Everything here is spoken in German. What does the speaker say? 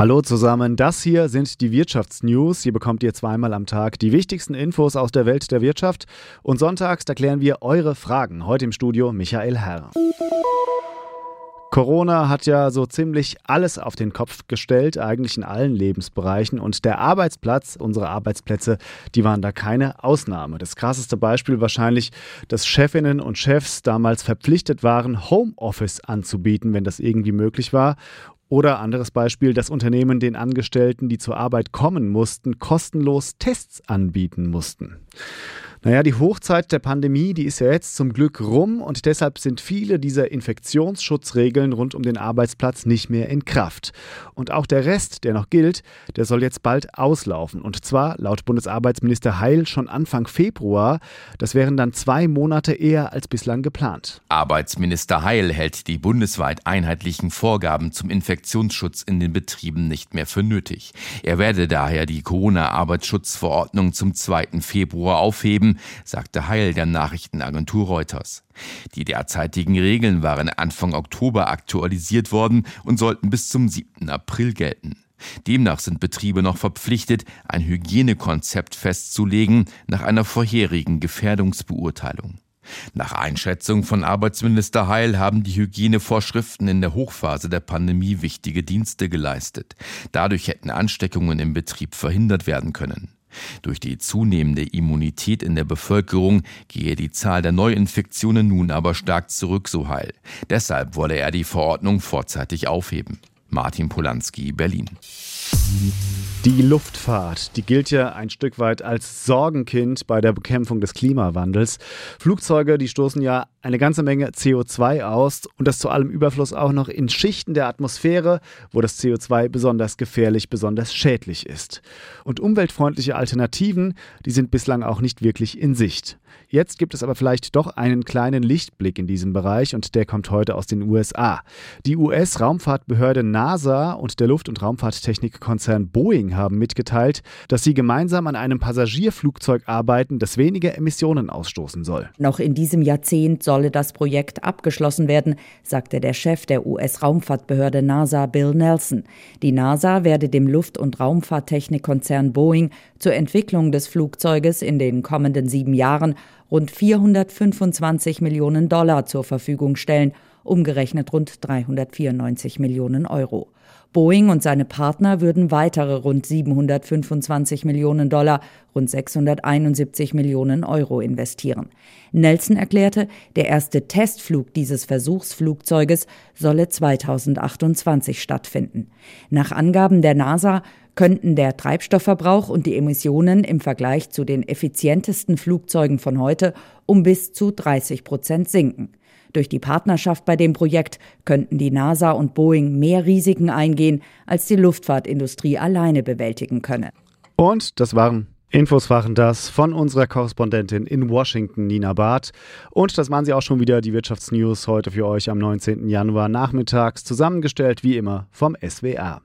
Hallo zusammen, das hier sind die Wirtschaftsnews. Hier bekommt ihr zweimal am Tag die wichtigsten Infos aus der Welt der Wirtschaft. Und sonntags erklären wir eure Fragen. Heute im Studio Michael Herr. Corona hat ja so ziemlich alles auf den Kopf gestellt, eigentlich in allen Lebensbereichen. Und der Arbeitsplatz, unsere Arbeitsplätze, die waren da keine Ausnahme. Das krasseste Beispiel wahrscheinlich, dass Chefinnen und Chefs damals verpflichtet waren, Homeoffice anzubieten, wenn das irgendwie möglich war. Oder anderes Beispiel, dass Unternehmen den Angestellten, die zur Arbeit kommen mussten, kostenlos Tests anbieten mussten. Naja, die Hochzeit der Pandemie, die ist ja jetzt zum Glück rum und deshalb sind viele dieser Infektionsschutzregeln rund um den Arbeitsplatz nicht mehr in Kraft. Und auch der Rest, der noch gilt, der soll jetzt bald auslaufen. Und zwar laut Bundesarbeitsminister Heil schon Anfang Februar. Das wären dann zwei Monate eher als bislang geplant. Arbeitsminister Heil hält die bundesweit einheitlichen Vorgaben zum Infektionsschutz in den Betrieben nicht mehr für nötig. Er werde daher die Corona-Arbeitsschutzverordnung zum 2. Februar aufheben sagte Heil der Nachrichtenagentur Reuters. Die derzeitigen Regeln waren Anfang Oktober aktualisiert worden und sollten bis zum 7. April gelten. Demnach sind Betriebe noch verpflichtet, ein Hygienekonzept festzulegen nach einer vorherigen Gefährdungsbeurteilung. Nach Einschätzung von Arbeitsminister Heil haben die Hygienevorschriften in der Hochphase der Pandemie wichtige Dienste geleistet. Dadurch hätten Ansteckungen im Betrieb verhindert werden können. Durch die zunehmende Immunität in der Bevölkerung gehe die Zahl der Neuinfektionen nun aber stark zurück, so Heil. Deshalb wolle er die Verordnung vorzeitig aufheben. Martin Polanski, Berlin. Die Luftfahrt, die gilt ja ein Stück weit als Sorgenkind bei der Bekämpfung des Klimawandels. Flugzeuge, die stoßen ja eine ganze Menge CO2 aus und das zu allem Überfluss auch noch in Schichten der Atmosphäre, wo das CO2 besonders gefährlich, besonders schädlich ist. Und umweltfreundliche Alternativen, die sind bislang auch nicht wirklich in Sicht. Jetzt gibt es aber vielleicht doch einen kleinen Lichtblick in diesem Bereich und der kommt heute aus den USA. Die US-Raumfahrtbehörde NASA und der Luft- und Raumfahrttechnikkonzern Boeing haben mitgeteilt, dass sie gemeinsam an einem Passagierflugzeug arbeiten, das weniger Emissionen ausstoßen soll. Noch in diesem Jahrzehnt solle das Projekt abgeschlossen werden, sagte der Chef der US-Raumfahrtbehörde NASA Bill Nelson. Die NASA werde dem Luft- und Raumfahrttechnikkonzern Boeing zur Entwicklung des Flugzeuges in den kommenden sieben Jahren rund 425 Millionen Dollar zur Verfügung stellen, umgerechnet rund 394 Millionen Euro. Boeing und seine Partner würden weitere rund 725 Millionen Dollar, rund 671 Millionen Euro investieren. Nelson erklärte, der erste Testflug dieses Versuchsflugzeuges solle 2028 stattfinden. Nach Angaben der NASA könnten der Treibstoffverbrauch und die Emissionen im Vergleich zu den effizientesten Flugzeugen von heute um bis zu 30 Prozent sinken. Durch die Partnerschaft bei dem Projekt könnten die NASA und Boeing mehr Risiken eingehen, als die Luftfahrtindustrie alleine bewältigen könne. Und das waren Infos waren das von unserer Korrespondentin in Washington, Nina Barth. Und das waren sie auch schon wieder, die Wirtschaftsnews heute für euch am 19. Januar nachmittags, zusammengestellt wie immer vom SWR.